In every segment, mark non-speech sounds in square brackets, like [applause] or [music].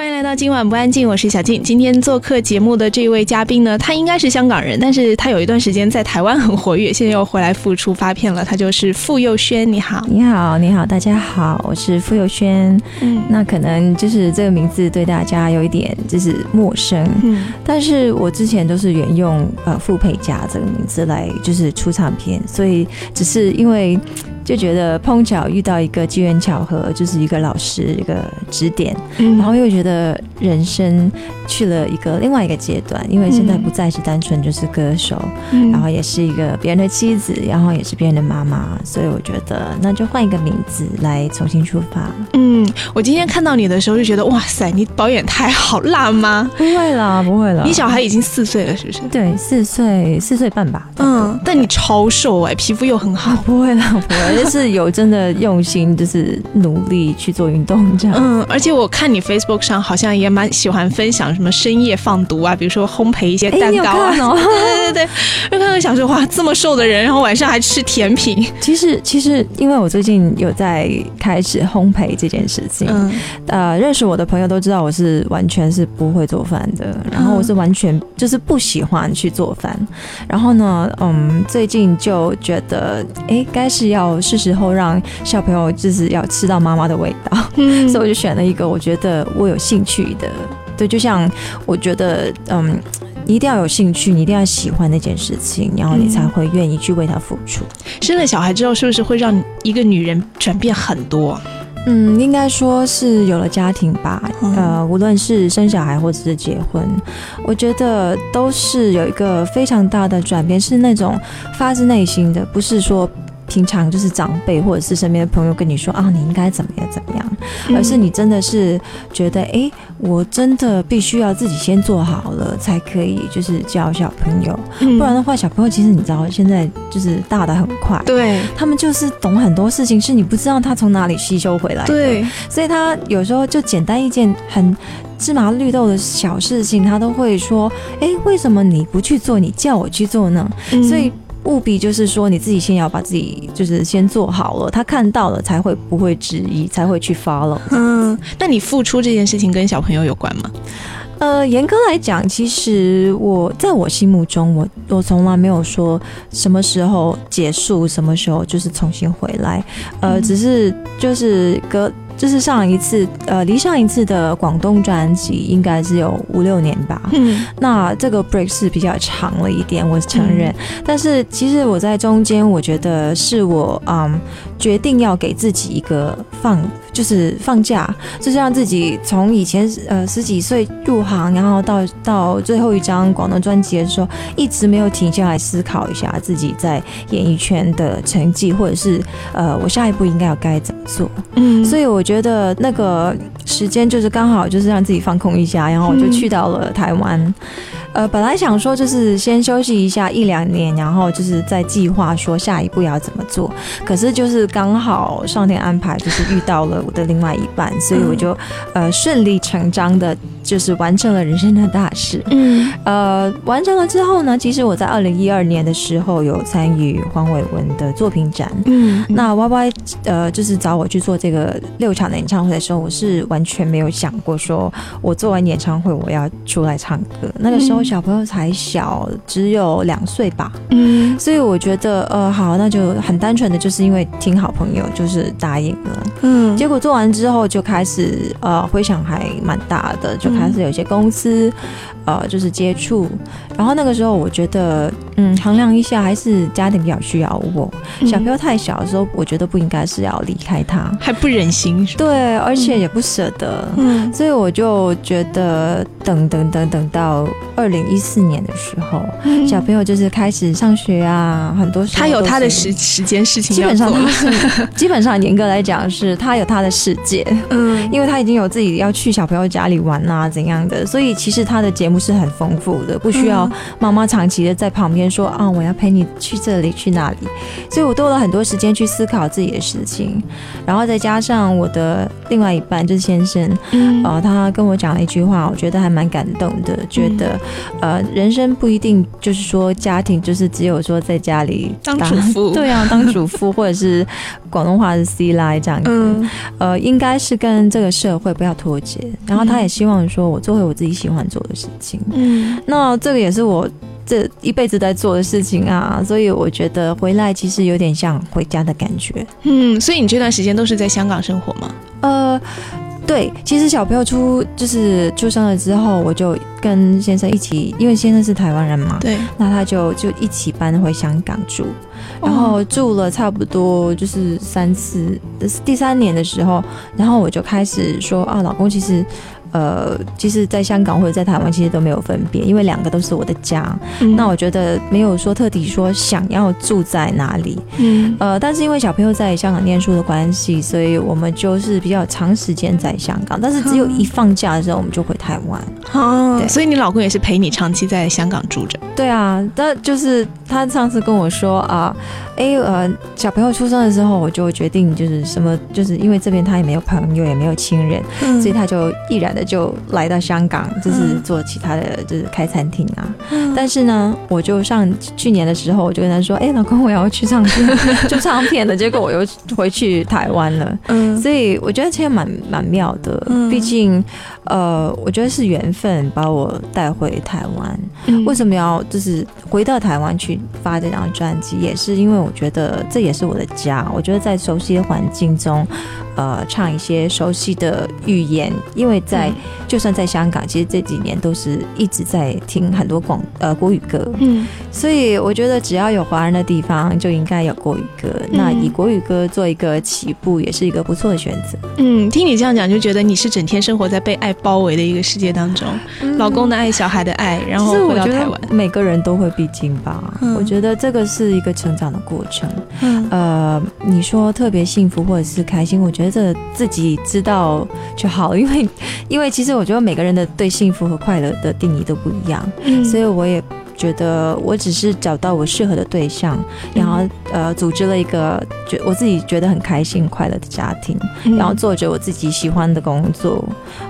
欢迎来到今晚不安静，我是小静。今天做客节目的这位嘉宾呢，他应该是香港人，但是他有一段时间在台湾很活跃，现在又回来复出发片了。他就是傅佑轩，你好，你好，你好，大家好，我是傅佑轩。嗯，那可能就是这个名字对大家有一点就是陌生，嗯，但是我之前都是沿用呃傅佩嘉这个名字来就是出唱片，所以只是因为。就觉得碰巧遇到一个机缘巧合，就是一个老师一个指点，然后又觉得人生去了一个另外一个阶段，因为现在不再是单纯就是歌手，然后也是一个别人的妻子，然后也是别人的妈妈，所以我觉得那就换一个名字来重新出发。嗯，我今天看到你的时候就觉得哇塞，你保养太好，辣吗？不会啦，不会啦。你小孩已经四岁了，是不是？对，四岁四岁半吧。嗯，但你超瘦哎，皮肤又很好。不会啦，不会。就是有真的用心，就是努力去做运动这样。嗯，而且我看你 Facebook 上好像也蛮喜欢分享什么深夜放毒啊，比如说烘焙一些蛋糕啊。对对 [laughs] 对，就看到想说哇，这么瘦的人，然后晚上还吃甜品。其实其实，因为我最近有在开始烘焙这件事情，嗯，呃，认识我的朋友都知道我是完全是不会做饭的，然后我是完全就是不喜欢去做饭。然后呢，嗯，最近就觉得，哎，该是要。是时候让小朋友就是要吃到妈妈的味道，[laughs] 所以我就选了一个我觉得我有兴趣的。对，就像我觉得，嗯，你一定要有兴趣，你一定要喜欢那件事情，然后你才会愿意去为他付出。生了小孩之后，是不是会让一个女人转变很多？嗯，应该说是有了家庭吧。呃，无论是生小孩或者是结婚，我觉得都是有一个非常大的转变，是那种发自内心的，不是说。平常就是长辈或者是身边的朋友跟你说啊，你应该怎么样怎么样，而是你真的是觉得，哎，我真的必须要自己先做好了，才可以就是教小朋友，不然的话，小朋友其实你知道现在就是大的很快，对。他们就是懂很多事情，是你不知道他从哪里吸收回来的，对，所以他有时候就简单一件很芝麻绿豆的小事情，他都会说，哎，为什么你不去做，你叫我去做呢？所以。务必就是说，你自己先要把自己就是先做好了，他看到了才会不会质疑，才会去 follow。嗯，那你付出这件事情跟小朋友有关吗？呃，严格来讲，其实我在我心目中，我我从来没有说什么时候结束，什么时候就是重新回来。呃，只是就是隔。就是上一次，呃，离上一次的广东专辑应该是有五六年吧。嗯，那这个 break 是比较长了一点，我承认。但是其实我在中间，我觉得是我嗯决定要给自己一个放。就是放假，就是让自己从以前呃十几岁入行，然后到到最后一张广东专辑的时候，一直没有停下来思考一下自己在演艺圈的成绩，或者是呃我下一步应该要该怎么做。嗯，所以我觉得那个时间就是刚好就是让自己放空一下，然后我就去到了台湾。呃，本来想说就是先休息一下一两年，然后就是再计划说下一步要怎么做。可是就是刚好上天安排，就是遇到了我的另外一半，所以我就呃顺理成章的。就是完成了人生的大事。嗯，呃，完成了之后呢，其实我在二零一二年的时候有参与黄伟文的作品展。嗯，那 Y Y 呃，就是找我去做这个六场的演唱会的时候，我是完全没有想过说，我做完演唱会我要出来唱歌。那个时候小朋友才小，只有两岁吧。嗯，所以我觉得，呃，好，那就很单纯的就是因为听好朋友就是答应了。嗯，结果做完之后就开始，呃，回响还蛮大的，就。开它是有些公司，呃，就是接触，然后那个时候我觉得，嗯，衡量一下，还是家庭比较需要我。小朋友太小的时候，我觉得不应该是要离开他，还不忍心，对，而且也不舍得，嗯，所以我就觉得等等等等到二零一四年的时候，小朋友就是开始上学啊，很多他有他的时时间事情，基本上是基本上严格来讲是他有他的世界，嗯，因为他已经有自己要去小朋友家里玩啊。啊怎样的，所以其实他的节目是很丰富的，不需要妈妈长期的在旁边说啊我要陪你去这里去那里，所以我多了很多时间去思考自己的事情，然后再加上我的另外一半就是先生，呃他跟我讲了一句话，我觉得还蛮感动的，觉得呃人生不一定就是说家庭就是只有说在家里当主妇，对啊当主妇或者是广东话是 C 来这样子，呃应该是跟这个社会不要脱节，然后他也希望说我做回我自己喜欢做的事情，嗯，那这个也是我这一辈子在做的事情啊，所以我觉得回来其实有点像回家的感觉，嗯，所以你这段时间都是在香港生活吗？呃。对，其实小朋友出就是出生了之后，我就跟先生一起，因为先生是台湾人嘛，对，那他就就一起搬回香港住，然后住了差不多就是三次，第三年的时候，然后我就开始说啊，老公其实。呃，其实，在香港或者在台湾，其实都没有分别，因为两个都是我的家。那我觉得没有说特地说想要住在哪里。嗯，呃，但是因为小朋友在香港念书的关系，所以我们就是比较长时间在香港。但是只有一放假的时候，我们就回台湾。哦，所以你老公也是陪你长期在香港住着。对啊，但就是他上次跟我说啊，哎，呃，小朋友出生的时候，我就决定就是什么，就是因为这边他也没有朋友，也没有亲人，所以他就毅然的。就来到香港，就是做其他的，就是开餐厅啊。但是呢，我就上去年的时候，我就跟他说：“哎，老公，我要去唱片，[laughs] 就唱片了。”结果我又回去台湾了。嗯，所以我觉得其实蛮蛮妙的。毕竟，呃，我觉得是缘分把我带回台湾。为什么要就是回到台湾去发这张专辑？也是因为我觉得这也是我的家。我觉得在熟悉的环境中。呃，唱一些熟悉的语言，因为在就算在香港，其实这几年都是一直在听很多广呃国语歌，嗯，所以我觉得只要有华人的地方，就应该有国语歌。那以国语歌做一个起步，也是一个不错的选择。嗯，听你这样讲，就觉得你是整天生活在被爱包围的一个世界当中，老公的爱，小孩的爱，然后回到台湾，每个人都会必经吧。我觉得这个是一个成长的过程。嗯呃，你说特别幸福或者是开心，我觉得。觉得自己知道就好，因为因为其实我觉得每个人的对幸福和快乐的定义都不一样，所以我也。觉得我只是找到我适合的对象，然后呃组织了一个觉我自己觉得很开心快乐的家庭，然后做着我自己喜欢的工作。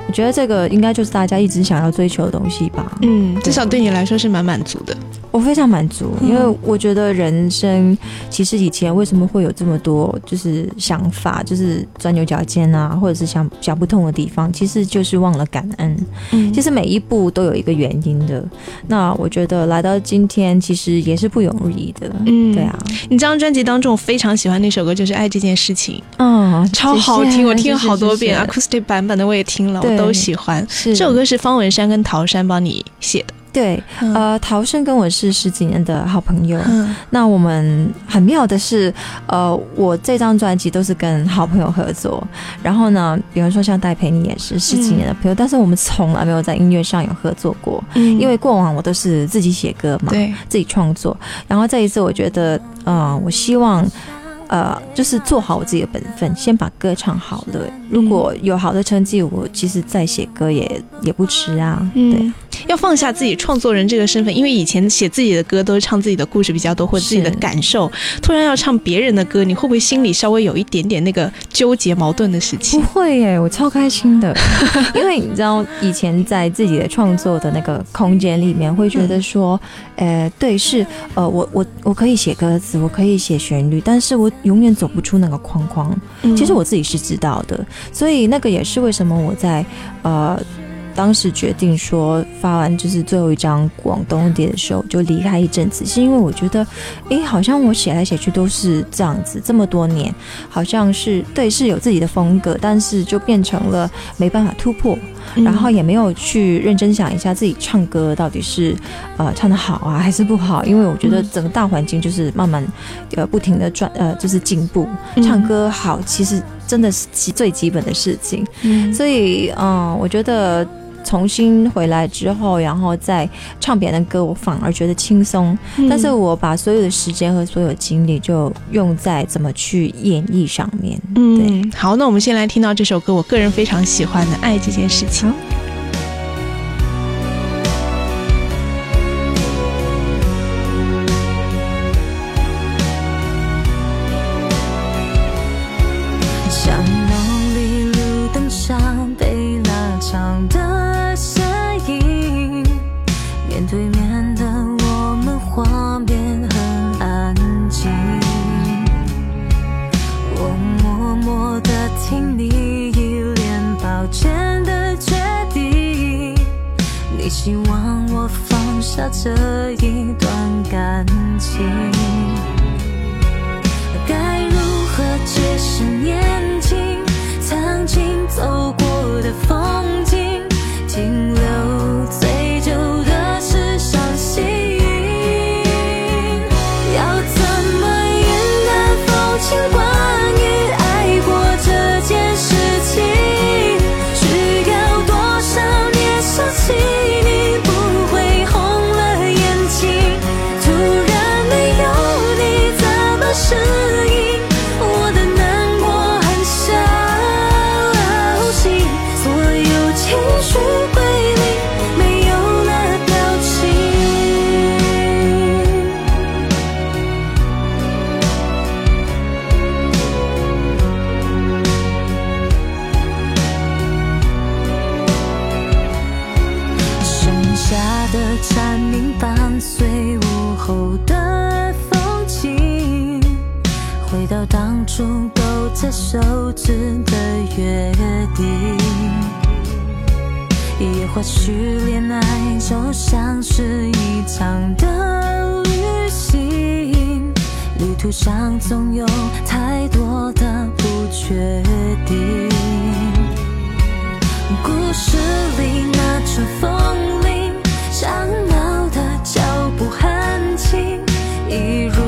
我觉得这个应该就是大家一直想要追求的东西吧。嗯，至少对你来说是蛮满足的。我非常满足，因为我觉得人生其实以前为什么会有这么多就是想法，就是钻牛角尖啊，或者是想想不通的地方，其实就是忘了感恩。嗯，其实每一步都有一个原因的。那我觉得来。来到今天，其实也是不容易的。嗯，对啊。你这张专辑当中，我非常喜欢那首歌，就是《爱这件事情》。嗯，超好听，我听了好多遍，acoustic 版本的我也听了，我都喜欢。这首歌是方文山跟陶山帮你写的。对，呃，陶生跟我是十几年的好朋友。嗯那我们很妙的是，呃，我这张专辑都是跟好朋友合作。然后呢，比如说像戴佩妮也是十几年的朋友，但是我们从来没有在音乐上有合作过。嗯因为过往我都是自己写歌嘛，对，自己创作。然后这一次，我觉得，嗯，我希望。呃，就是做好我自己的本分，先把歌唱好了。如果有好的成绩，我其实再写歌也也不迟啊。对，要放下自己创作人这个身份，因为以前写自己的歌都是唱自己的故事比较多，或者自己的感受。突然要唱别人的歌，你会不会心里稍微有一点点那个纠结矛盾的事情？不会耶，我超开心的，因为你知道，以前在自己的创作的那个空间里面，会觉得说，呃，对，是呃，我我我可以写歌词，我可以写旋律，但是我。永远走不出那个框框，其实我自己是知道的，所以那个也是为什么我在呃当时决定说发完就是最后一张广东碟的时候就离开一阵子，是因为我觉得，哎，好像我写来写去都是这样子，这么多年，好像是对是有自己的风格，但是就变成了没办法突破。然后也没有去认真想一下自己唱歌到底是，呃，唱的好啊还是不好？因为我觉得整个大环境就是慢慢，呃，不停的转，呃，就是进步。唱歌好，其实真的是最基本的事情。所以，嗯，我觉得。重新回来之后，然后再唱别人的歌，我反而觉得轻松。但是我把所有的时间和所有精力就用在怎么去演绎上面。嗯，好，那我们先来听到这首歌，我个人非常喜欢的《爱这件事情》。当初勾着手指的约定。也或许恋爱就像是一场的旅行，旅途上总有太多的不确定。故事里那串风铃，响闹的脚步很轻，一如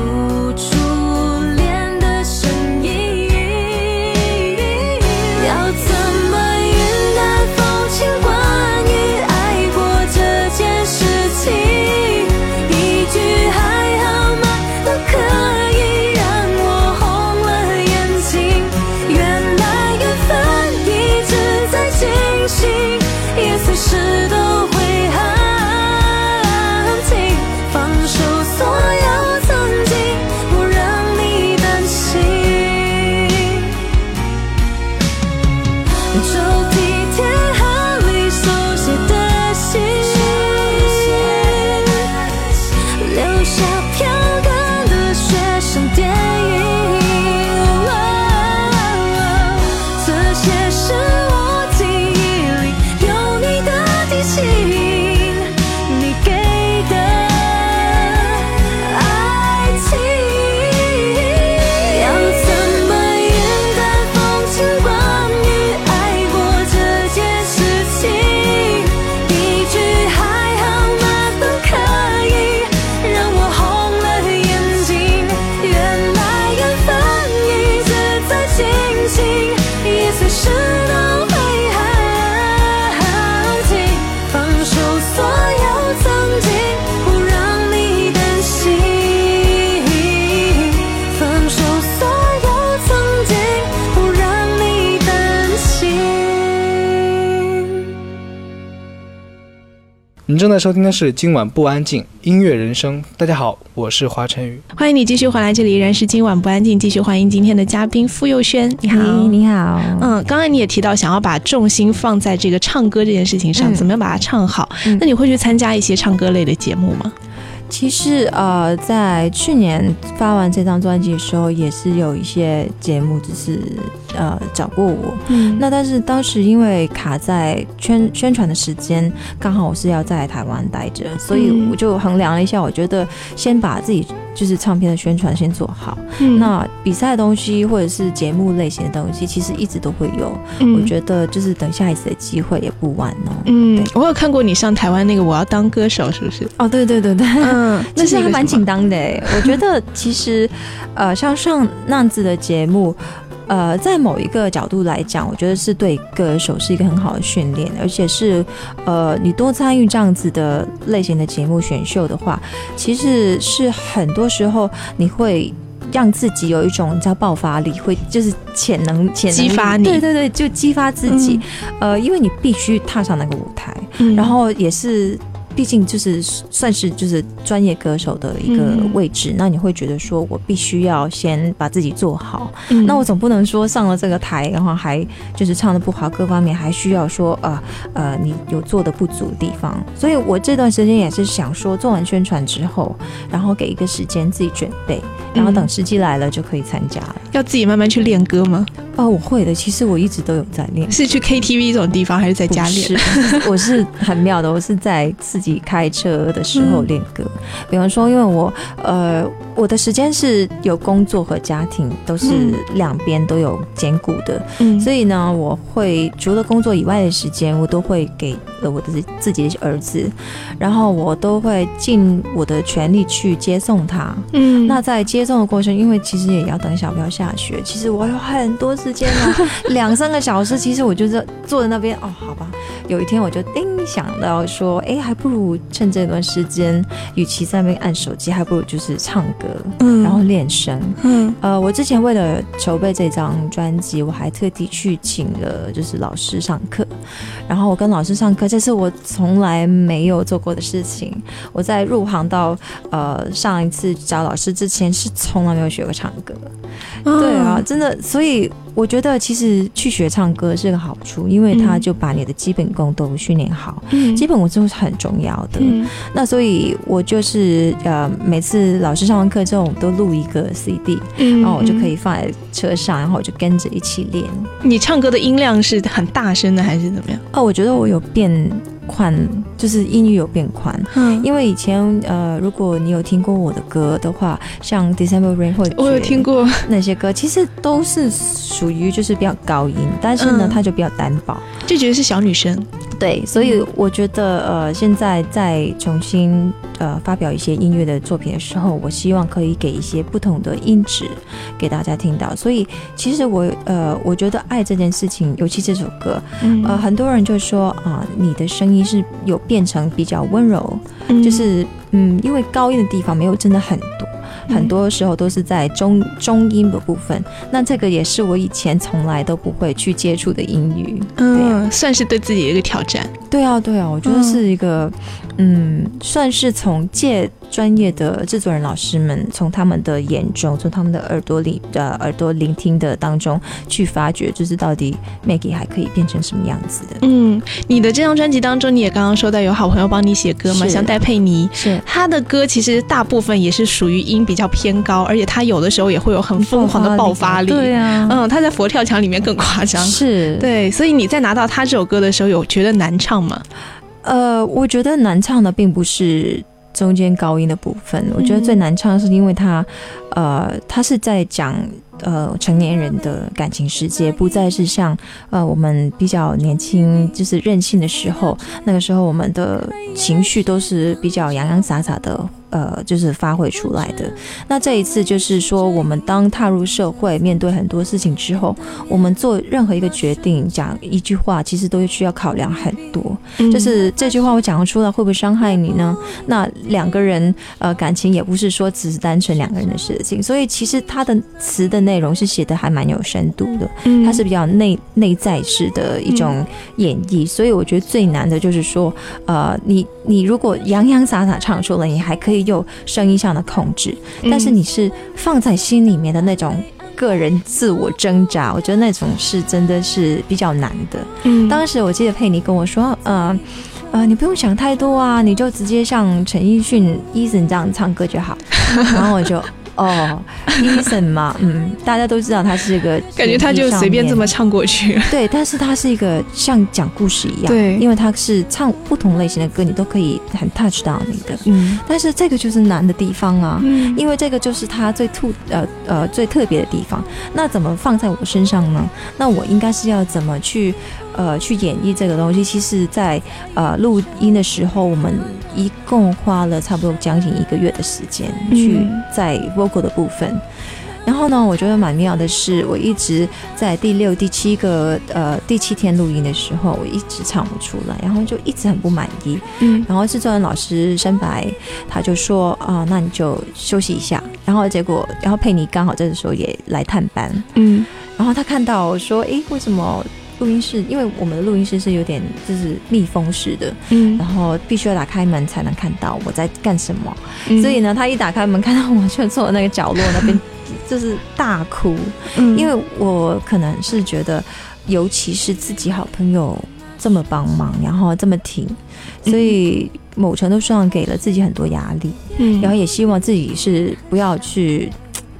正在收听的是今晚不安静音乐人生。大家好，我是华晨宇。欢迎你继续回来，这里依然是今晚不安静，继续欢迎今天的嘉宾傅佑轩，你好，你好，嗯，刚才你也提到想要把重心放在这个唱歌这件事情上，嗯怎么样把它唱好？嗯那你会去参加一些唱歌类的节目吗？其实呃，在去年发完这张专辑的时候，也是有一些节目，只是呃找过我。嗯那但是当时因为卡在宣宣传的时间，刚好我是要在台湾待着，所以嗯我就衡量了一下，我觉得先把自己就是唱片的宣传先做好。嗯那比赛的东西或者是节目类型的东西，其实一直都会有。嗯我觉得就是等下一次的机会也不晚哦。嗯对，我有看过你上台湾那个《我要当歌手》，是不是？哦，对对对对，嗯，那是还蛮紧张。的哎。[laughs] 我觉得其实，呃，像上那样子的节目，呃，在某一个角度来讲，我觉得是对歌手是一个很好的训练，而且是呃，你多参与这样子的类型的节目选秀的话，其实是很多时候你会。让自己有一种叫爆发力，会就是潜能、潜能激发你对对对，就激发自己。呃，因为你必须踏上那个舞台，嗯然后也是毕竟就是算是就是专业歌手的一个位置，那你会觉得说我必须要先把自己做好，那我总不能说上了这个台，然后还就是唱的不好，各方面还需要说呃呃你有做的不足的地方，所以我这段时间也是想说做完宣传之后，然后给一个时间自己准备，然后等时机来了就可以参加了。要自己慢慢去练歌吗？哦，我会的。其实我一直都有在练。是去 KTV 这种地方，还是在家练？[laughs] 我是很妙的，我是在自己开车的时候练歌。比方说，因为我呃，我的时间是有工作和家庭都是两边都有兼顾的，嗯所以呢，我会除了工作以外的时间，我都会给了我的自己的儿子，然后我都会尽我的全力去接送他。嗯，那在接送的过程，因为其实也要等小朋友下学，其实我有很多。时间啊，[laughs] 两三个小时，其实我就是坐在那边哦，好吧。有一天我就叮想到说，哎，还不如趁这段时间，与其在那边按手机，还不如就是唱歌，嗯，然后练声，嗯，呃，我之前为了筹备这张专辑，我还特地去请了就是老师上课，然后我跟老师上课，这是我从来没有做过的事情。我在入行到呃上一次找老师之前，是从来没有学过唱歌，对啊，真的，所以。我觉得其实去学唱歌是个好处，因为他就把你的基本功都训练好，嗯基本功是很重要的。那所以，我就是呃，每次老师上完课之后，我们都录一个 CD，然后我就可以放在车上，然后我就跟着一起练。你唱歌的音量是很大声的，还是怎么样？哦，我觉得我有变。宽就是音域有变宽，嗯，因为以前呃，如果你有听过我的歌的话，像 December Rain 或者我有听过。那些歌，其实都是属于就是比较高音，但是呢，它就比较单薄，就觉得是小女生。对，所以我觉得呃，现在在重新呃发表一些音乐的作品的时候，我希望可以给一些不同的音质给大家听到。所以其实我呃，我觉得爱这件事情，尤其这首歌，呃，很多人就说啊，你的声音是有变成比较温柔，就是嗯，因为高音的地方没有真的很多。很多时候都是在中中音的部分，那这个也是我以前从来都不会去接触的英语，嗯，算是对自己的一个挑战。对啊，对啊，我觉得是一个，嗯，算是从借专业的制作人老师们，从他们的眼中，从他们的耳朵里的耳朵聆听的当中去发掘，就是到底 Maggie 还可以变成什么样子的。嗯，你的这张专辑当中，你也刚刚说到有好朋友帮你写歌嘛，像戴佩妮，是他的歌其实大部分也是属于音比较偏高，而且他有的时候也会有很疯狂的爆发力。对啊，嗯，他在佛跳墙里面更夸张。是对，所以你在拿到他这首歌的时候，有觉得难唱吗？呃，我觉得难唱的并不是中间高音的部分，我觉得最难唱是因为它，呃，它是在讲呃成年人的感情世界，不再是像呃我们比较年轻就是任性的时候，那个时候我们的情绪都是比较洋洋洒洒的。呃，就是发挥出来的。那这一次就是说，我们当踏入社会，面对很多事情之后，我们做任何一个决定，讲一句话，其实都需要考量很多。就是这句话我讲出来会不会伤害你呢？那两个人呃感情也不是说只是单纯两个人的事情，所以其实他的词的内容是写的还蛮有深度的。嗯，它是比较内内在式的一种演绎。所以我觉得最难的就是说，呃，你你如果洋洋洒洒唱出了，你还可以。有声音上的控制，但是你是放在心里面的那种个人自我挣扎，我觉得那种是真的是比较难的。嗯，当时我记得佩妮跟我说，呃呃，你不用想太多啊，你就直接像陈奕迅、Eason 这样唱歌就好。然后我就。哦，Eason 嘛，嗯，大家都知道他是一个，[laughs] 感觉他就随便这么唱过去。对，但是他是一个像讲故事一样，对，因为他是唱不同类型的歌，你都可以很 touch 到你的。嗯，但是这个就是难的地方啊，嗯，因为这个就是他最突呃呃最特别的地方。那怎么放在我身上呢？那我应该是要怎么去？呃，去演绎这个东西，其实，在呃录音的时候，我们一共花了差不多将近一个月的时间去在 vocal 的部分。然后呢，我觉得蛮妙的是，我一直在第六、第七个呃第七天录音的时候，我一直唱不出来，然后就一直很不满意。嗯，然后制作人老师申白他就说啊，那你就休息一下。然后结果，然后佩妮刚好这个时候也来探班。嗯，然后他看到我说，哎，为什么？录音室，因为我们的录音室是有点就是密封式的，嗯。然后必须要打开门才能看到我在干什么。嗯。所以呢，他一打开门看到我就坐在那个角落那边，[laughs] 就是大哭，嗯。因为我可能是觉得，尤其是自己好朋友这么帮忙，然后这么挺，所以某程度上给了自己很多压力，嗯。然后也希望自己是不要去。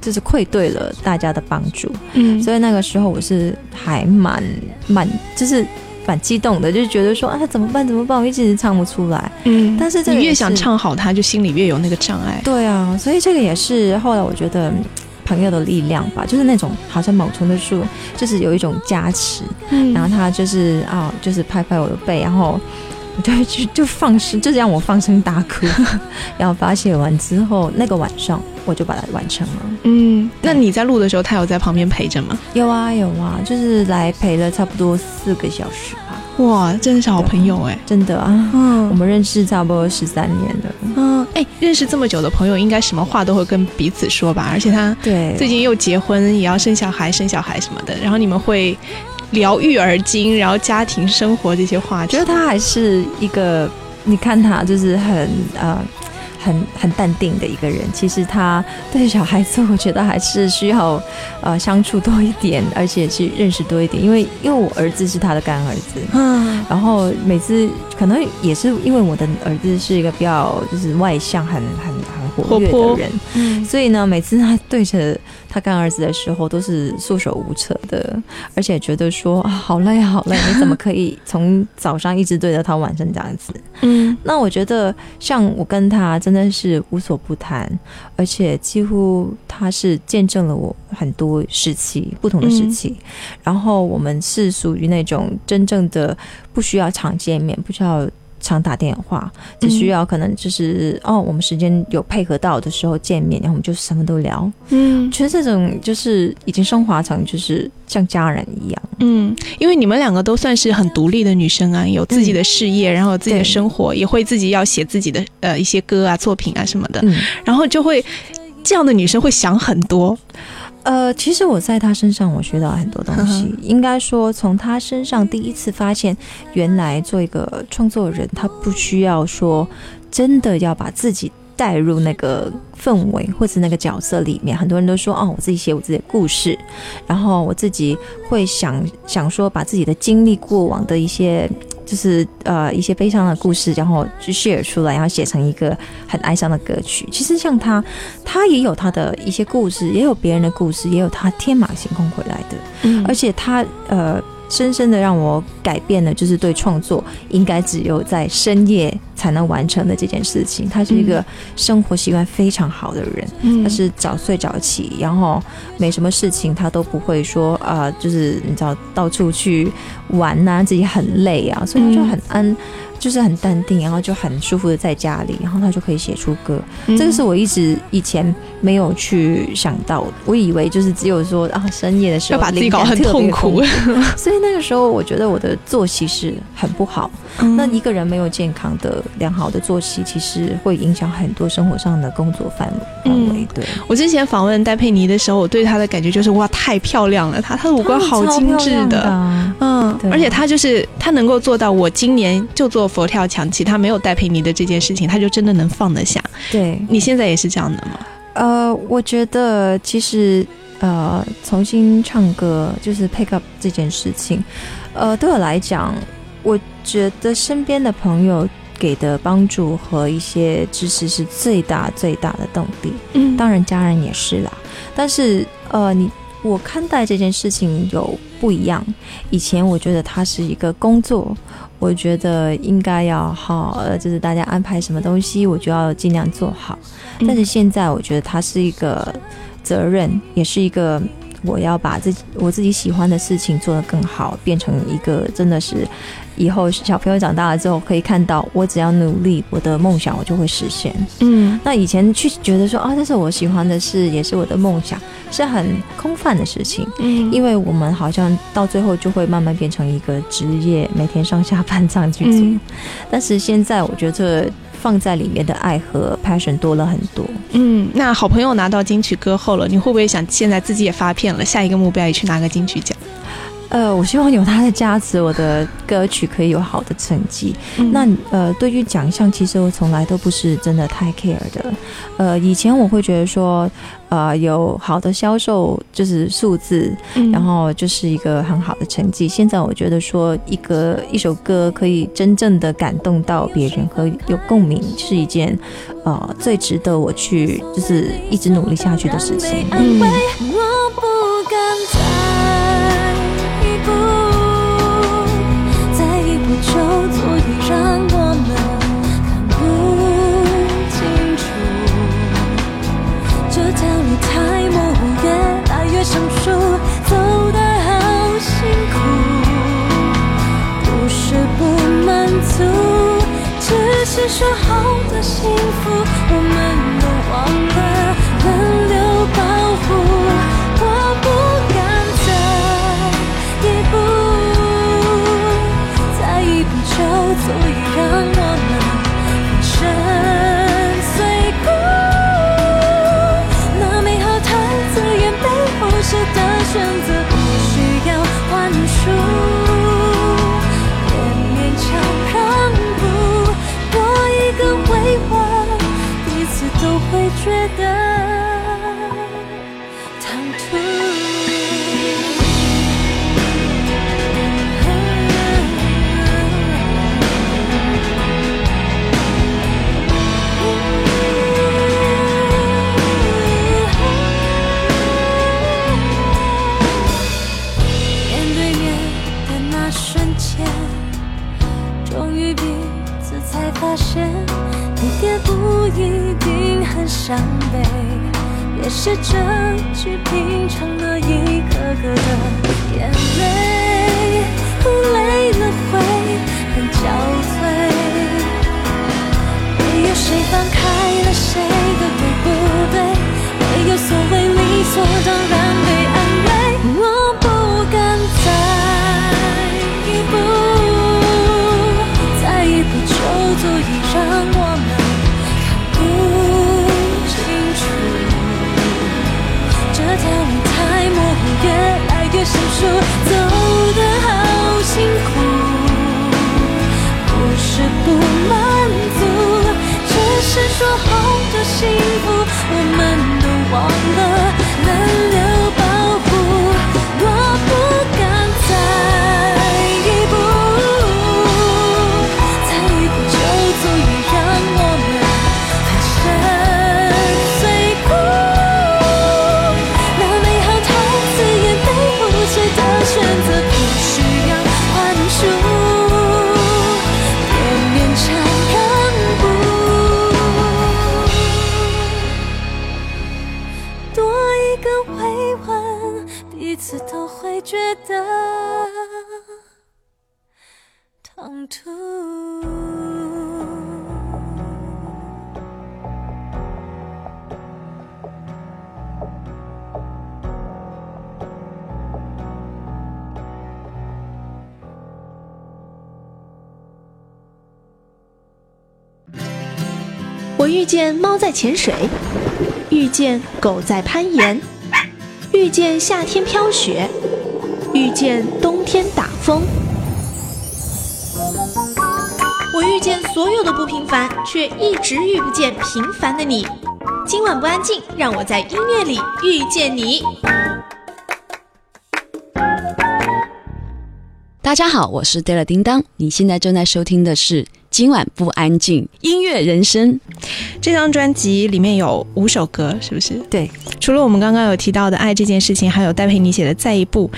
就是愧对了大家的帮助，嗯所以那个时候我是还蛮蛮就是蛮激动的，就是觉得说啊怎么办怎么办，我一直唱不出来。嗯但是你越想唱好它，就心里越有那个障碍。对啊，所以这个也是后来我觉得嗯朋友的力量吧，就是那种好像某程度数就是有一种加持，嗯然后他就是啊，就是拍拍我的背，然后我就就就放声，就是让我放声大哭，[laughs] 然后发泄完之后，那个晚上我就把它完成了。嗯，那你在录的时候，他有在旁边陪着吗？有啊有啊，就是来陪了差不多四个小时吧，哇，真的是好朋友哎。真的啊，嗯我们认识差不多十三年了。嗯，哎，认识这么久的朋友，应该什么话都会跟彼此说吧？而且他对，最近又结婚，也要生小孩、生小孩什么的，然后你们会聊育儿经，然后家庭生活这些话觉得。他还是一个，你看他就是很呃。很很淡定的一个人，其实他对小孩子，我觉得还是需要呃相处多一点，而且去认识多一点。因为 [laughs] 因为我儿子是他的干儿子，嗯然后每次可能也是因为我的儿子是一个比较就是外向、很很很活泼的人，嗯所以呢，每次他对着他干儿子的时候，都是束手无策的，而且觉得说啊，好累好累，你怎么可以从早上一直对着他晚上这样子？嗯那我觉得，像我跟他真的是无所不谈，而且几乎他是见证了我很多时期，不同的时期。然后我们是属于那种真正的不需要常见面，不需要。常打电话，只需要可能就是、哦，我们时间有配合到的时候见面，然后我们就什么都聊。嗯觉得这种就是已经升华成就是像家人一样。嗯，因为你们两个都算是很独立的女生啊，有自己的事业，然后有自己的生活，也会自己要写自己的呃一些歌啊、作品啊什么的，嗯，然后就会这样的女生会想很多。呃，其实我在他身上我学到很多东西，[laughs] 应该说从他身上第一次发现，原来做一个创作人，他不需要说真的要把自己带入那个氛围或者那个角色里面。很多人都说，哦，我自己写我自己的故事，然后我自己会想想说，把自己的经历过往的一些。就是呃一些悲伤的故事，然后去 share 出来，然后写成一个很哀伤的歌曲。其实像他，他也有他的一些故事，也有别人的故事，也有他天马行空回来的。嗯而且他呃，深深的让我改变了，就是对创作应该只有在深夜才能完成的这件事情。他是一个生活习惯非常好的人，嗯他是早睡早起，然后没什么事情他都不会说呃，就是你知道到处去玩呐、自己很累啊，所以他就很安。就是很淡定，然后就很舒服的在家里，然后他就可以写出歌。嗯这个是我一直以前没有去想到的，我以为就是只有说啊深夜的时候要把自己搞很痛苦 [laughs] 所以那个时候我觉得我的作息是很不好。嗯那一个人没有健康的良好的作息，其实会影响很多生活上的工作范围。范围对，我之前访问戴佩妮的时候，我对她的感觉就是哇，太漂亮了，她她的五官好精致的的。啊嗯，而且她就是她能够做到，我今年就做佛跳墙，其他没有戴佩妮的这件事情，他就真的能放得下。对，你现在也是这样的吗？呃，我觉得其实呃，重新唱歌就是 pick up 这件事情，呃，对我来讲，我觉得身边的朋友给的帮助和一些支持是最大最大的动力。嗯当然，家人也是啦。但是，呃，你我看待这件事情有不一样。以前我觉得它是一个工作，我觉得应该要好，呃，就是大家安排什么东西，我就要尽量做好。嗯但是现在我觉得它是一个责任，也是一个我要把自己我自己喜欢的事情做得更好，变成一个真的是以后小朋友长大了之后可以看到，我只要努力，我的梦想我就会实现。嗯那以前去觉得说啊，这是我喜欢的事，也是我的梦想，是很空泛的事情。嗯因为我们好像到最后就会慢慢变成一个职业，每天上下班这样去做。嗯但是现在我觉得放在里面的爱和 passion 多了很多。嗯，那好朋友拿到金曲歌后了，你会不会想现在自己也发片了，下一个目标也去拿个金曲奖？呃，我希望有他的加持，我的歌曲可以有好的成绩。那呃，对于奖项，其实我从来都不是真的太 care 的。呃，以前我会觉得说，呃，有好的销售就是数字，然后就是一个很好的成绩。现在我觉得说，一个一首歌可以真正的感动到别人和有共鸣，是一件呃最值得我去就是一直努力下去的事情。嗯。足以让我们看不清楚这条路太模糊越来越生疏走得好辛苦不是不满足只是说好的幸福。见猫在潜水，遇见狗在攀岩，遇见夏天飘雪，遇见冬天打风。我遇见所有的不平凡，却一直遇不见平凡的你。今晚不安静，让我在音乐里遇见你。大家好，我是 Della 叮当，你现在正在收听的是。今晚不安静，音乐人生这张专辑里面有五首歌，是不是？对，除了我们刚刚有提到的《爱这件事情》，还有戴佩妮写的《再一步》，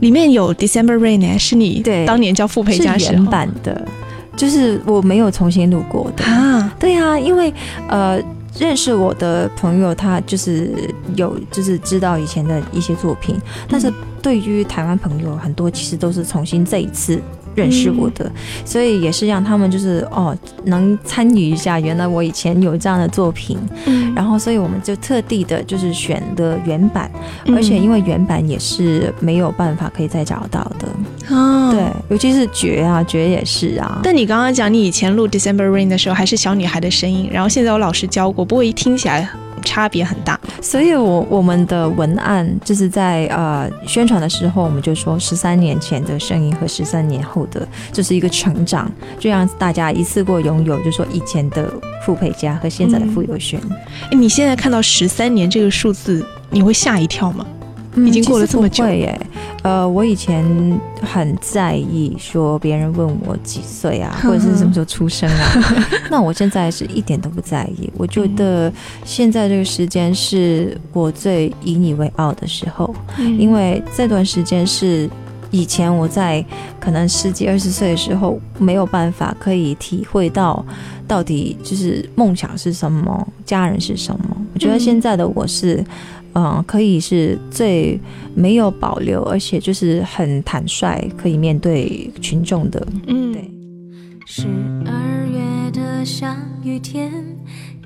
里面有《December Rain》呢，是你对当年叫傅培佳原版的，就是我没有重新录过的啊。对啊，因为呃，认识我的朋友他就是有就是知道以前的一些作品，但是对于台湾朋友很多其实都是重新这一次。认识我的，所以也是让他们就是哦，能参与一下。原来我以前有这样的作品，嗯，然后所以我们就特地的就是选的原版，而且因为原版也是没有办法可以再找到的哦。对，尤其是绝啊，绝也是啊。但你刚刚讲你以前录《December Rain》的时候还是小女孩的声音，然后现在我老师教过，不过一听起来差别很大。所以，我我们的文案就是在呃宣传的时候，我们就说十三年前的声音和十三年后的，就是一个成长，就让大家一次过拥有，就说以前的傅佩嘉和现在的傅友轩。哎，你现在看到十三年这个数字，你会吓一跳吗？已经过了这么久耶，呃，我以前很在意说别人问我几岁啊，或者是什么时候出生啊。[laughs] 那我现在是一点都不在意。我觉得现在这个时间是我最以你为傲的时候，因为这段时间是以前我在可能十几二十岁的时候没有办法可以体会到到底就是梦想是什么，家人是什么。我觉得现在的我是。嗯，可以是最没有保留，而且就是很坦率，可以面对群众的。嗯，对。十二月的下雨天，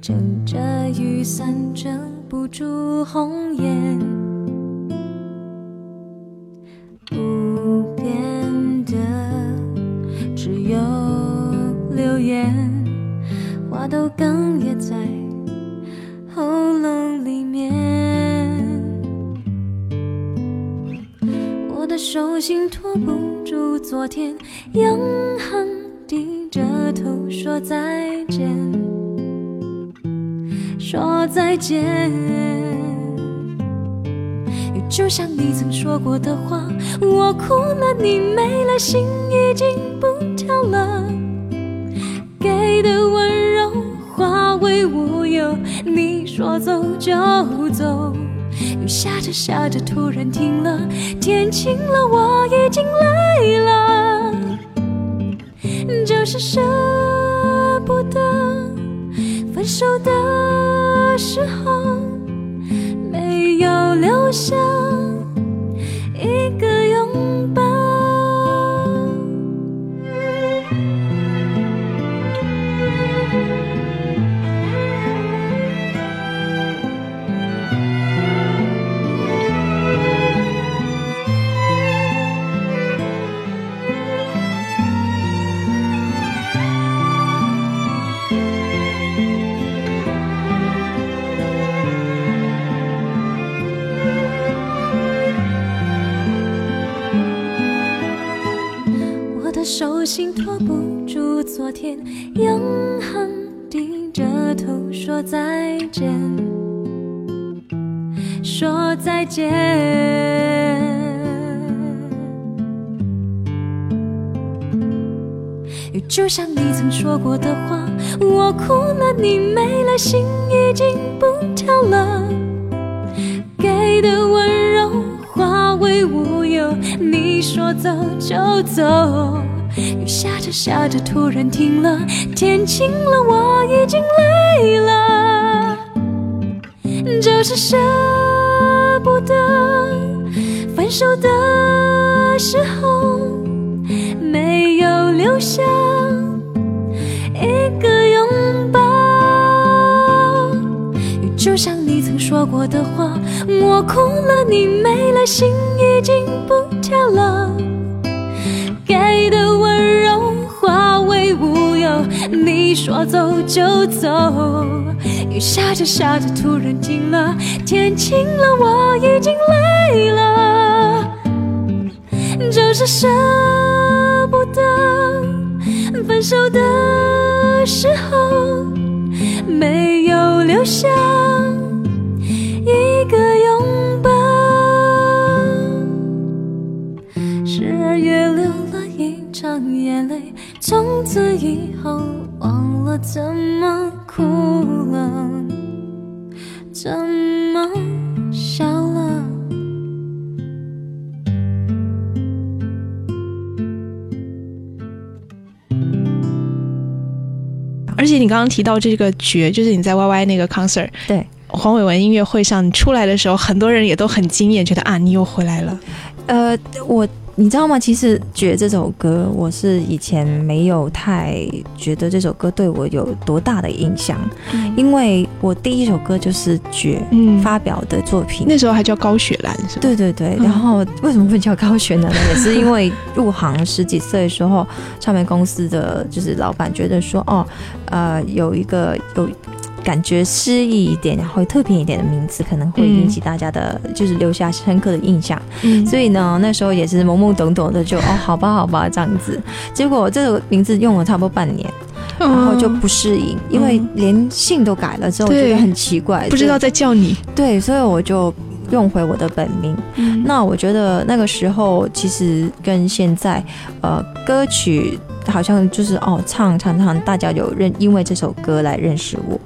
撑着雨伞遮不住红颜。不变的只有流言，花都哽咽在手心托不住昨天，央行低着头说再见，说再见。就像你曾说过的话，我哭了，你没了，心已经不跳了。给的温柔化为乌有，你说走就走。雨下着下着，突然停了，天晴了，我已经累了，就是舍不得分手的时候，没有留下心托不住昨天，永恒低着头说再见，说再见。就像你曾说过的话，我哭了，你没了，心已经不跳了。给的温柔化为乌有，你说走就走。雨下着下着，突然停了，天晴了，我已经累了，就是舍不得分手的时候，没有留下一个拥抱。就像你曾说过的话，我哭了，你没了，心已经不跳了。给的你说走就走。雨下着下着突然停了，天晴了，我已经累了，就是舍不得分手的时候，没有留下从此以后忘了怎么哭了，怎么笑了。而且你刚刚提到这个绝，就是你在 Y Y 那个 concert，对黄伟文音乐会上你出来的时候，很多人也都很惊艳，觉得啊，你又回来了。呃，我。你知道吗？其实《绝》这首歌，我是以前没有太觉得这首歌对我有多大的影响，因为我第一首歌就是《绝》发表的作品，那时候还叫高雪兰，是吧？对对对。然后为什么会叫高雪兰呢？也是因为入行十几岁的时候，唱片公司的就是老板觉得说，哦，呃，有一个有。感觉诗意一点，然后特别一点的名字，可能会引起大家的，就是留下深刻的印象。嗯所以呢，那时候也是懵懵懂懂的就，哦，好吧，好吧，这样子。结果这个名字用了差不多半年，然后就不适应，因为连姓都改了之后，我觉得很奇怪，不知道在叫你。对，所以我就用回我的本名。嗯那我觉得那个时候其实跟现在，呃，歌曲好像就是哦，唱唱唱，大家有认因为这首歌来认识我。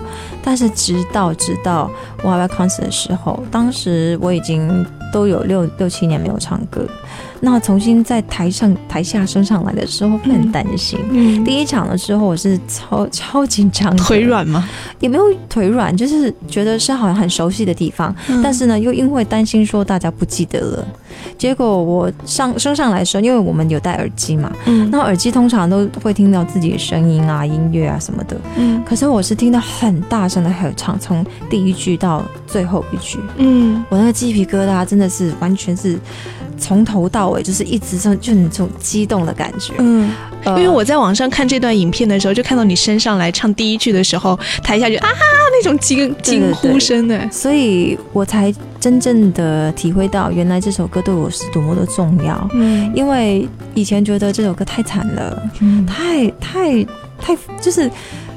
但是直到直到 Y Y Concert 的时候，当时我已经都有六六七年没有唱歌，那重新在台上台下升上来的时候，会很担心。嗯。第一场的时候，我是超 [laughs] 超紧张，腿软吗？也没有腿软，就是觉得是好像很熟悉的地方，嗯。但是呢，又因为担心说大家不记得了，结果我上升上来的时候，因为我们有戴耳机嘛，嗯。那耳机通常都会听到自己的声音啊、音乐啊什么的，嗯。可是我是听到很大声的合唱，从第一句到最后一句，嗯。我那个鸡皮疙瘩真的是完全是从头到尾，就是一直就就那种激动的感觉。嗯，呃。因为我在网上看这段影片的时候，就看到你升上来唱第一句的时候，台下就啊那种惊惊呼声的。所以我才真正的体会到，原来这首歌对我是多么的重要。嗯因为以前觉得这首歌太惨了，嗯太太太就是。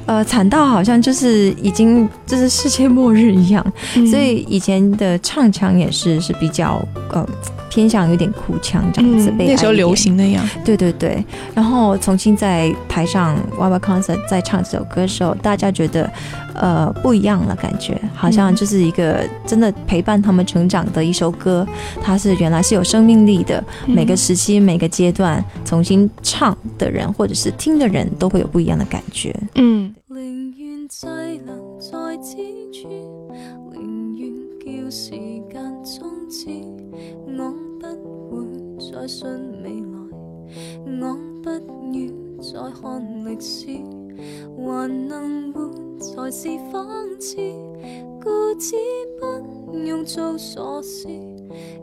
呃，惨到好像就是已经就是世界末日一样，嗯所以以前的唱腔也是是比较呃偏向有点哭腔这样子，嗯被那时候流，行那样。对对对。然后重新在台上 Y Y Concert 在唱这首歌的时候，大家觉得呃不一样了，感觉好像嗯就是一个真的陪伴他们成长的一首歌，它是原来是有生命力的，嗯每个时期、每个阶段重新唱的人或者是听的人都会有不一样的感觉。嗯寧願滯留在此處，寧願叫時間終止。我不会再信？未來，我不要再看歷史，還能活才是讽刺。故此不用做傻事，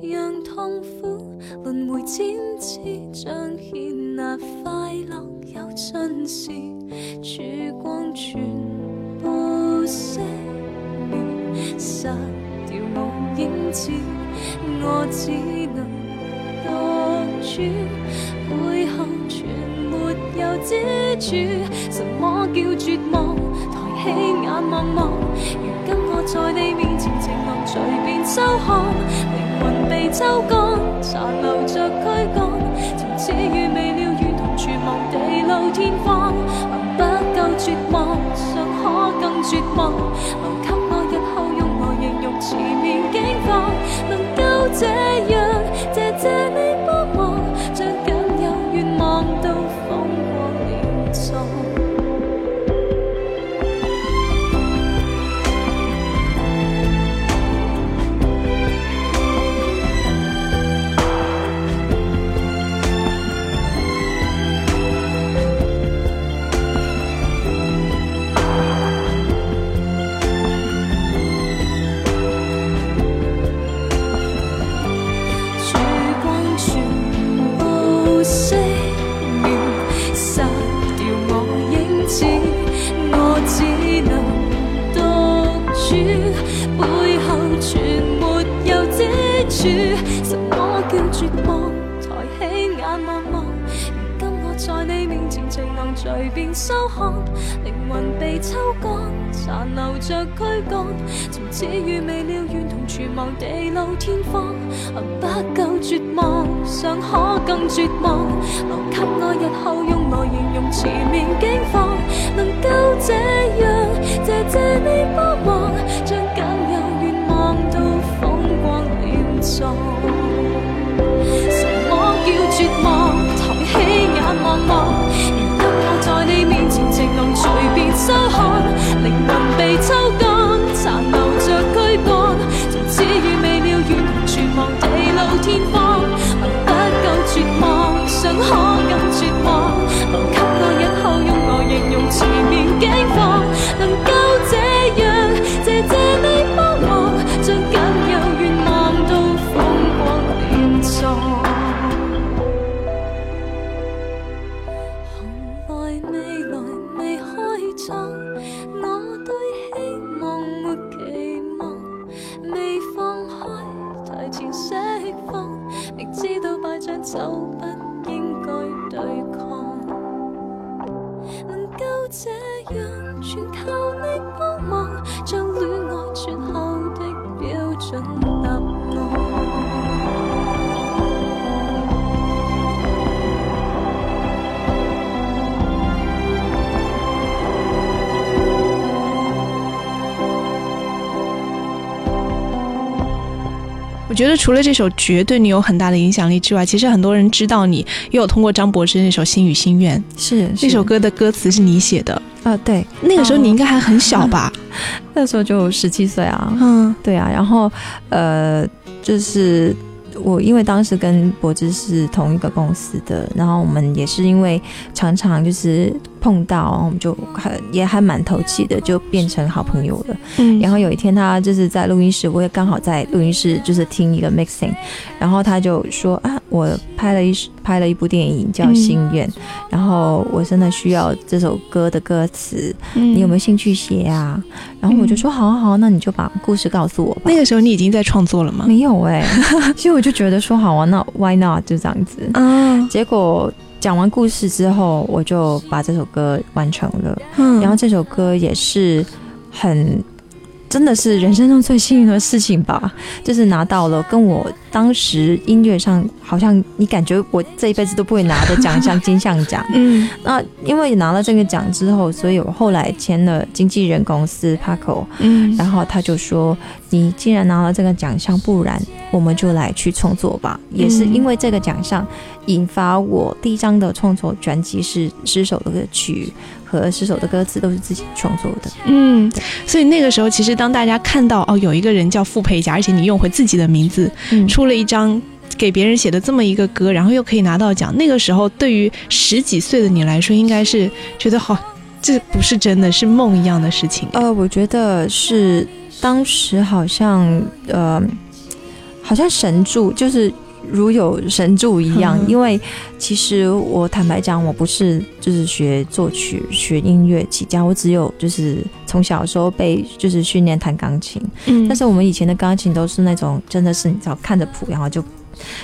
讓痛苦轮回千次，彰顯那快樂有盡時。曙光全部熄滅，殺掉我影子，我只能獨處，背后全沒有支柱。什麼叫絕望？抬起眼望望，如今我在你面前，情能隨便收看，靈魂被抽乾，殘留着軀幹，從此與未了緣同絕望地老天荒。不夠絕望，尚可更絕望。留前面境况能够这样麼叫絕望？抬起眼望望，如今我在你面前，情能隨便收看，靈魂被抽乾，殘留着軀幹，從此與未了愿同全忘地老天荒。不夠絕望，尚可更絕望。留給我日後用來形容前面境況，能夠這樣，謝謝你幫忙，將僅有願望都风光連坐。望望，如今我在你面前，情浓随便收看，灵魂被抽干，残留着躯干。从此与未了缘同全忘地老天荒。不夠絕望，尚可更絕望。留給我日後用来形容前面境况，能觉得除了这首《绝》对你有很大的影响力之外，其实很多人知道你也有通过张柏芝那首《心与心愿》是那首歌的歌词是你写的。啊，对，那个时候你应该还很小吧？[laughs] 那时候就十七岁啊。嗯，对啊，然后呃，就是我因为当时跟柏芝是同一个公司的，然后我们也是因为常常就是碰到，我们就很也还蛮投契的，就变成好朋友了。嗯然后有一天他就是在录音室，我也刚好在录音室就是听一个 mixing，然后他就说啊，我拍了一拍了一部电影叫《心愿》，然后我真的需要这首歌的歌词，嗯你有没有兴趣写啊？然后我就说好啊好啊，那你就把故事告诉我吧。那个时候你已经在创作了吗？没有哎、所以我就觉得说好啊，那 why not 就这样子。啊，结果讲完故事之后，我就把这首歌完成了。嗯然后这首歌也是很。真的是人生中最幸运的事情吧，就是拿到了跟我当时音乐上好像你感觉我这一辈子都不会拿的奖项金像奖。[laughs] 嗯那因为拿了这个奖之后，所以我后来签了经纪人公司 Paco，嗯然后他就说：“你既然拿了这个奖项，不然我们就来去创作吧。”也是因为这个奖项，引发我第一张的创作专辑是十首的歌曲和十首的歌词都是自己创作的。嗯，所以那个时候，其实当大家看到哦，有一个人叫傅佩佳，而且你用回自己的名字，嗯出了一张给别人写的这么一个歌，然后又可以拿到奖，那个时候对于十几岁的你来说，应该是觉得好，这不是真的，是梦一样的事情。呃，我觉得是当时好像呃，好像神助，就是如有神助一样。嗯因为其实我坦白讲，我不是就是学作曲、学音乐起家，我只有就是从小的时候被就是训练弹钢琴。嗯但是我们以前的钢琴都是那种真的是你知道看着谱，然后就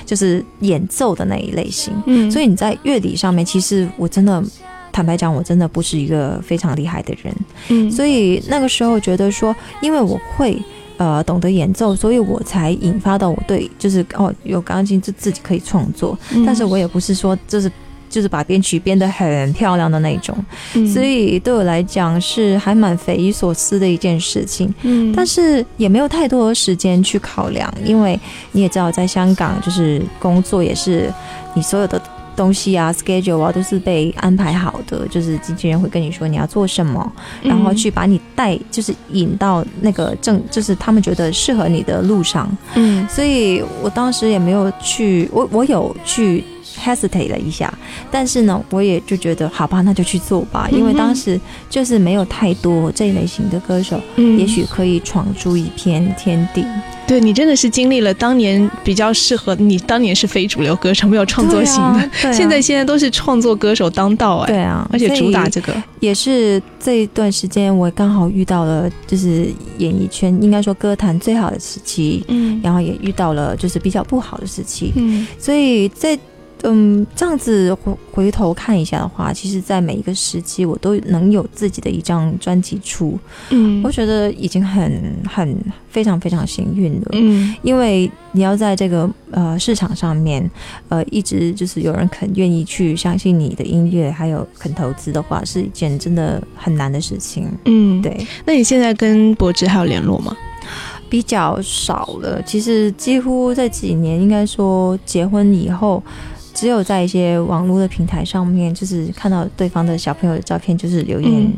就是演奏的那一类型。嗯所以你在乐理上面，其实我真的坦白讲，我真的不是一个非常厉害的人。嗯所以那个时候觉得说，因为我会呃懂得演奏，所以我才引发到我对就是哦有钢琴就自己可以创作，嗯但是我也不是说就是。就是把编曲编得很漂亮的那种，嗯所以对我来讲是还蛮匪夷所思的一件事情。嗯但是也没有太多的时间去考量，因为你也知道，在香港就是工作也是你所有的东西啊、schedule 啊都是被安排好的，就是经纪人会跟你说你要做什么，然后去把你带，就是引到那个正，就是他们觉得适合你的路上。嗯所以我当时也没有去，我我有去 hesitate 了一下，但是呢，我也就觉得好吧，那就去做吧，因为当时就是没有太多这一类型的歌手，嗯。也许可以闯出一片天地。对你真的是经历了当年比较适合你，当年是非主流歌手，没有创作型的，啊啊。现在现在都是创作歌手当道哎，对啊，而且主打这个，也是这一段时间，我刚好遇到了就是演艺圈应该说歌坛最好的时期，嗯。然后也遇到了就是比较不好的时期，嗯。所以在嗯这样子回回头看一下的话，其实，在每一个时期，我都能有自己的一张专辑出，嗯我觉得已经很很非常非常幸运了。嗯因为你要在这个呃市场上面，呃，一直就是有人肯愿意去相信你的音乐，还有肯投资的话，是一件真的很难的事情。嗯，。对，那你现在跟柏芝还有联络吗？比较少了。其实几乎这几年，应该说结婚以后，只有在一些网络的平台上面，就是看到对方的小朋友的照片，就是留言。嗯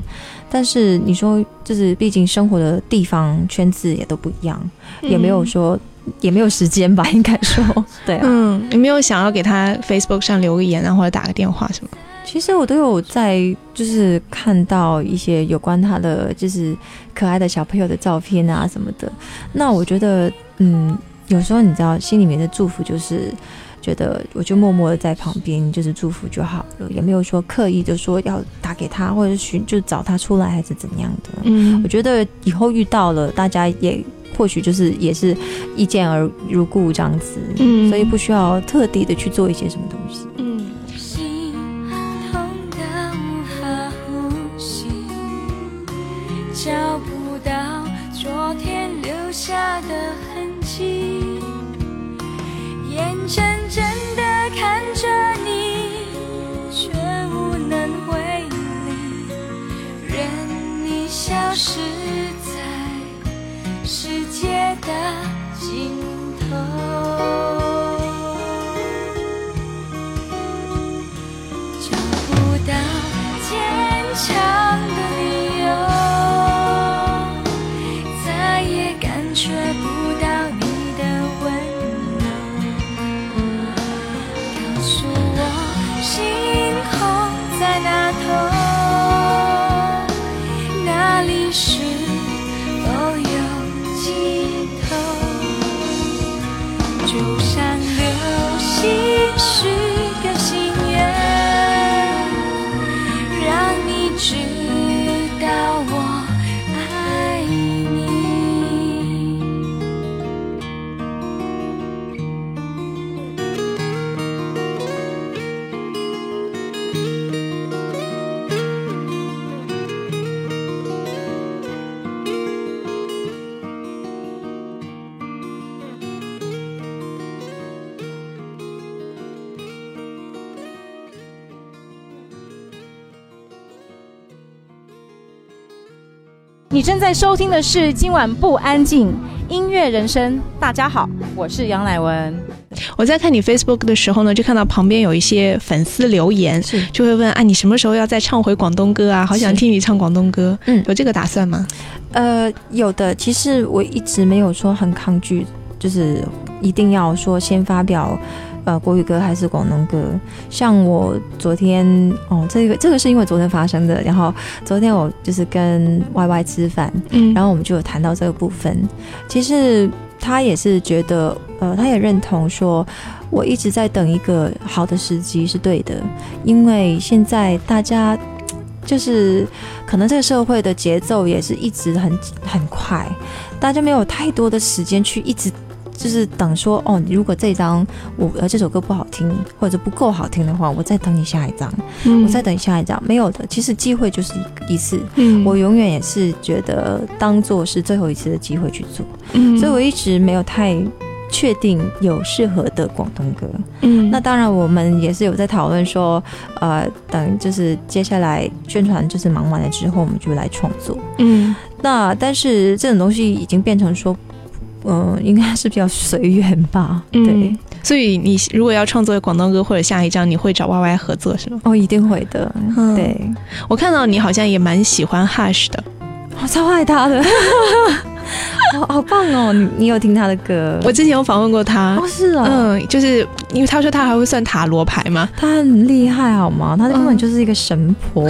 但是你说，就是毕竟生活的地方圈子也都不一样，也没有说。也没有时间吧，[laughs] 应该说，[laughs] 对啊。嗯，你没有想要给他 Facebook 上留个言啊，或者打个电话什么？其实我都有在，就是看到一些有关他的就是可爱的小朋友的照片啊什么的。那我觉得，嗯，有时候你知道，心里面的祝福就是觉得，我就默默的在旁边，就是祝福就好了，也没有说刻意的说要打给他，或者寻就找他出来，还是怎样的。嗯我觉得以后遇到了，大家也或许就是也是一见而如故这样子，嗯所以不需要特地的去做一些什么东西。嗯心痛到无法呼吸，找不到昨天留下的痕迹，眼睁睁的看着你，却无能为力，任你消失在世界的尽头。正在收听的是今晚不安静音乐人生。大家好，我是杨乃文。我在看你 Facebook 的时候呢，就看到旁边有一些粉丝留言，是就会问啊，你什么时候要再唱回广东歌啊？好想听你唱广东歌，嗯有这个打算吗？呃，有的，其实我一直没有说很抗拒，就是一定要说先发表。呃，国语歌还是广东歌？像我昨天哦，这个这个是因为昨天发生的。然后昨天我就是跟 Y Y 吃饭，嗯然后我们就有谈到这个部分。其实他也是觉得，呃，他也认同说，我一直在等一个好的时机是对的，因为现在大家就是可能这个社会的节奏也是一直很很快，大家没有太多的时间去一直。就是等说哦，如果这张我呃这首歌不好听或者不够好听的话，我再等你下一张，嗯我再等下一张。没有的，其实机会就是一一次，嗯我永远也是觉得当做是最后一次的机会去做，嗯所以我一直没有太确定有适合的广东歌。嗯那当然，我们也是有在讨论说，呃，等就是接下来宣传就是忙完了之后，我们就来创作。嗯那但是这种东西已经变成说，嗯、应该是比较随缘吧。对嗯，所以你如果要创作广东歌或者下一张，你会找 Y Y 合作是吗？哦，一定会的。嗯对，我看到你好像也蛮喜欢 Hush 的，我超爱他的，[laughs] 好 [laughs] 好棒哦！你你有听他的歌？我之前有访问过他哦，是啊，嗯，就是因为他说他还会算塔罗牌嘛，他很厉害好吗？他根本就是一个神婆。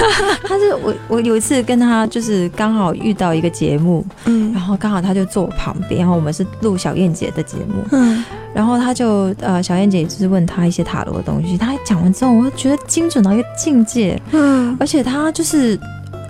[laughs] 他是我我有一次跟他就是刚好遇到一个节目，嗯然后刚好他就坐我旁边，然后我们是录小燕姐的节目，嗯然后他就呃小燕姐就是问他一些塔罗的东西，他讲完之后，我就觉得精准到一个境界，嗯而且他就是。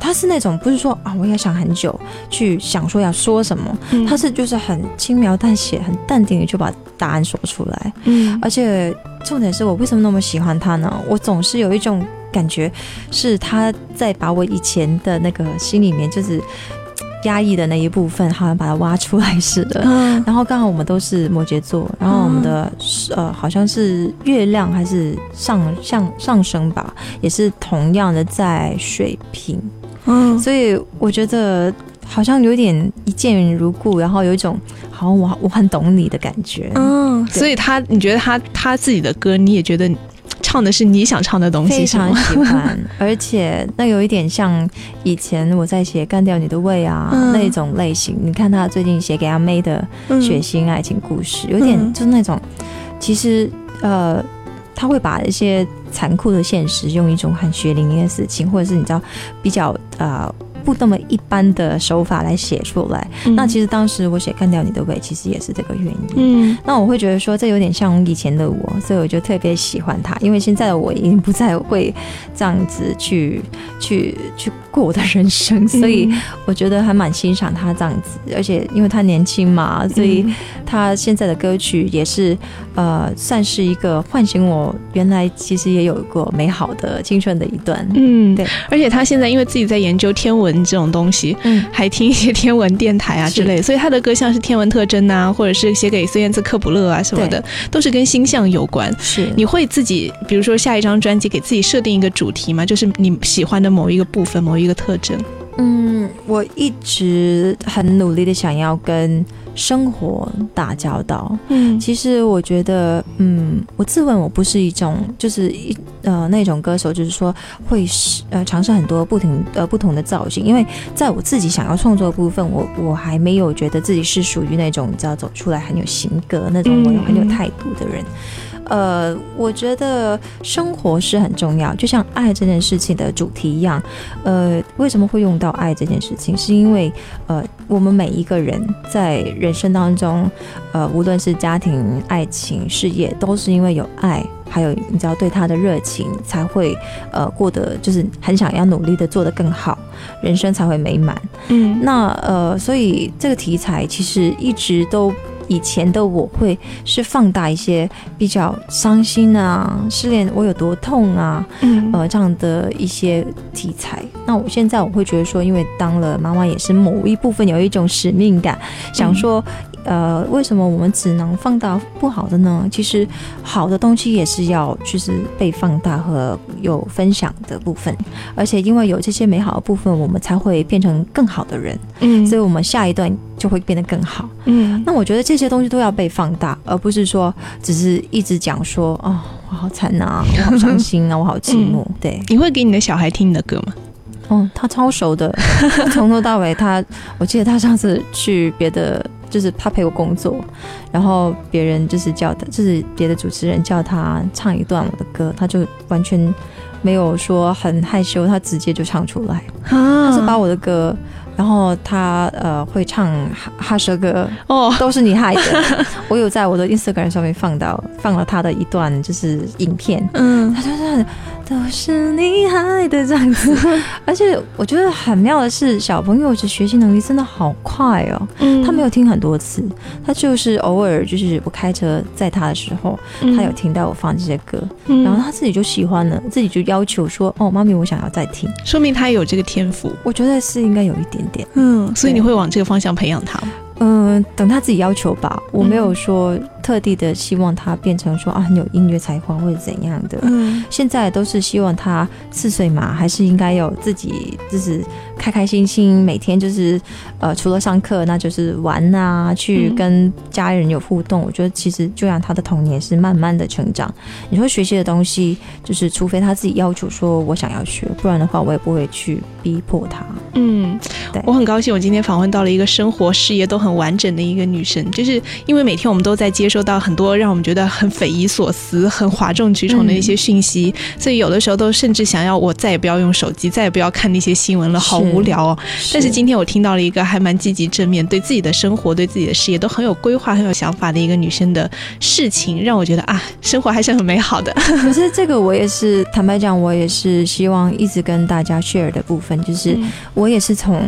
他是那种不是说啊，我要想很久去想说要说什么，嗯他是就是很轻描淡写、很淡定的就把答案说出来。嗯而且重点是我为什么那么喜欢他呢？我总是有一种感觉，是他在把我以前的那个心里面就是压抑的那一部分，好像把它挖出来似的。嗯然后刚好我们都是摩羯座，然后我们的、呃好像是月亮还是上上上升吧，也是同样的在水瓶，嗯所以我觉得好像有点一见如故，然后有一种好像我我很懂你的感觉。嗯，所以他你觉得他他自己的歌，你也觉得唱的是你想唱的东西非常？喜欢，[laughs] 而且那有一点像以前我在写《干掉你的胃》啊、嗯那种类型。你看他最近写给阿妹的嗯血腥爱情故事，有点嗯就是那种，其实呃，他会把一些残酷的现实用一种很血淋淋的事情，或者是你知道比较呃。不那么一般的手法来写出来，嗯。那其实当时我写《干掉你的胃》，其实也是这个原因。嗯。那我会觉得说，这有点像以前的我，所以我就特别喜欢他，因为现在的我已经不再会这样子去去去过我的人生，所以我觉得还蛮欣赏他这样子，而且因为他年轻嘛，所以他现在的歌曲也是呃，算是一个唤醒我原来其实也有过美好的青春的一段。嗯，对，而且他现在因为自己在研究天文文这种东西，嗯，还听一些天文电台啊之类，所以他的歌像是天文特征啊，或者是写给孙燕姿、克卜勒啊什么的，都是跟星象有关。是你会自己，比如说下一张专辑给自己设定一个主题吗？就是你喜欢的某一个部分、某一个特征？嗯，我一直很努力的想要跟生活打交道。嗯其实我觉得，嗯，我自问我不是一种，就是一呃那种歌手，就是说会是呃尝试很多不同呃不同的造型，因为在我自己想要创作的部分，我我还没有觉得自己是属于那种你知道走出来很有型格那种，我有很有态度的人。呃，我觉得生活是很重要，就像爱这件事情的主题一样。呃，为什么会用到爱这件事情？是因为呃，我们每一个人在人生当中，呃，无论是家庭、爱情、事业，都是因为有爱，还有你知道对他的热情，才会呃过得就是很想要努力的做得更好，人生才会美满。嗯那呃，所以这个题材其实一直都。以前的我会是放大一些比较伤心啊、失恋我有多痛啊，嗯呃这样的一些题材。那我现在我会觉得说，因为当了妈妈，也是某一部分有一种使命感，想说，呃，为什么我们只能放大不好的呢？其实好的东西也是要就是被放大和有分享的部分，而且因为有这些美好的部分，我们才会变成更好的人，嗯所以我们下一段就会变得更好。嗯那我觉得这些东西都要被放大，而不是说只是一直讲说哦，我好惨啊，我 [laughs] 好伤心啊，我好寂寞。对，你会给你的小孩听你的歌吗？哦，他超熟的，[laughs] 从头到尾他，我记得他上次去别的，就是他陪我工作，然后别人就是叫他，就是别的主持人叫他唱一段我的歌，他就完全没有说很害羞，他直接就唱出来。啊他是把我的歌，然后他呃会唱哈哈舌歌，哦，都是你害的。[laughs] 我有在我的 Instagram 上面放到放了他的一段就是影片，嗯。他就是都是你害的这样子。[laughs] 而且我觉得很妙的是，小朋友的学习能力真的好快哦。嗯他没有听很多次，他就是偶尔就是我开车载他的时候，他有听到我放这些歌，嗯然后他自己就喜欢了，自己就要求说：“哦，妈咪，我想要再听。说明他有这个天赋。”我觉得是应该有一点点。嗯，所以你会往这个方向培养他吗？嗯，等他自己要求吧。我没有说特地的希望他变成说啊很有音乐才华或者怎样的。嗯现在都是希望他四岁嘛，还是应该有自己就是开开心心，每天就是呃除了上课，那就是玩啊，去嗯跟家人有互动。我觉得其实就让他的童年是慢慢的成长。你说学习的东西，就是除非他自己要求说我想要学，不然的话我也不会去逼迫他。嗯对，我很高兴，我今天访问到了一个生活事业都很完整的一个女生，就是因为每天我们都在接收到很多让我们觉得很匪夷所思、很哗众取宠的一些讯息，所以有的时候都甚至想要我再也不要用手机，再也不要看那些新闻了，好是无聊哦。但是今天我听到了一个还蛮积极正面，对自己的生活、对自己的事业都很有规划、很有想法的一个女生的事情，让我觉得啊，生活还是很美好的。[laughs] 可是这个我也是坦白讲，我也是希望一直跟大家 share 的部分，就是嗯我也是从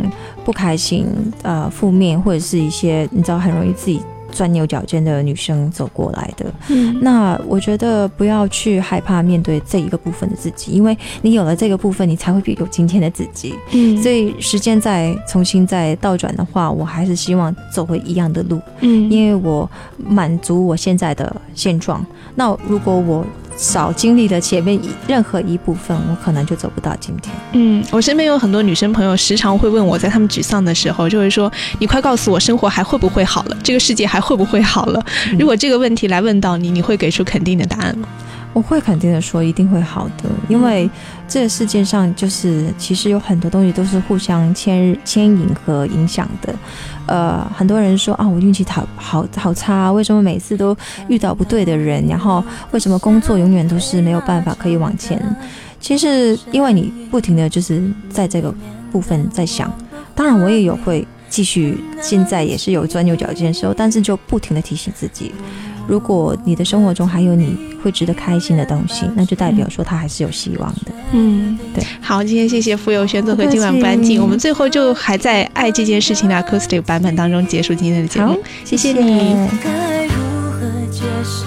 不开心、呃负面或者是一些你知道很容易自己钻牛角尖的女生走过来的。嗯那我觉得不要去害怕面对这一个部分的自己，因为你有了这个部分，你才会有今天的自己。嗯所以时间再重新再倒转的话，我还是希望走回一样的路，嗯因为我满足我现在的现状。那如果我少经历了前面任何一部分，我可能就走不到今天。嗯，我身边有很多女生朋友，时常会问我，在她们沮丧的时候，就会说：“你快告诉我，生活还会不会好了？这个世界还会不会好了？”如果这个问题来问到你，你会给出肯定的答案吗？我会肯定的说，一定会好的，因为这个世界上就是其实有很多东西都是互相牵牵引和影响的。呃，很多人说啊，我运气好好好差，为什么每次都遇到不对的人？然后为什么工作永远都是没有办法可以往前？其实因为你不停的就是在这个部分在想，当然我也有会继续，现在也是有钻牛角尖的时候，但是就不停的提醒自己。如果你的生活中还有你会值得开心的东西，那就代表说他还是有希望的。嗯，对。好，今天谢谢傅友轩做客今晚不安静，我们最后就还在爱这件事情的 acoustic 版本当中结束今天的节目好。谢谢你。该如何解释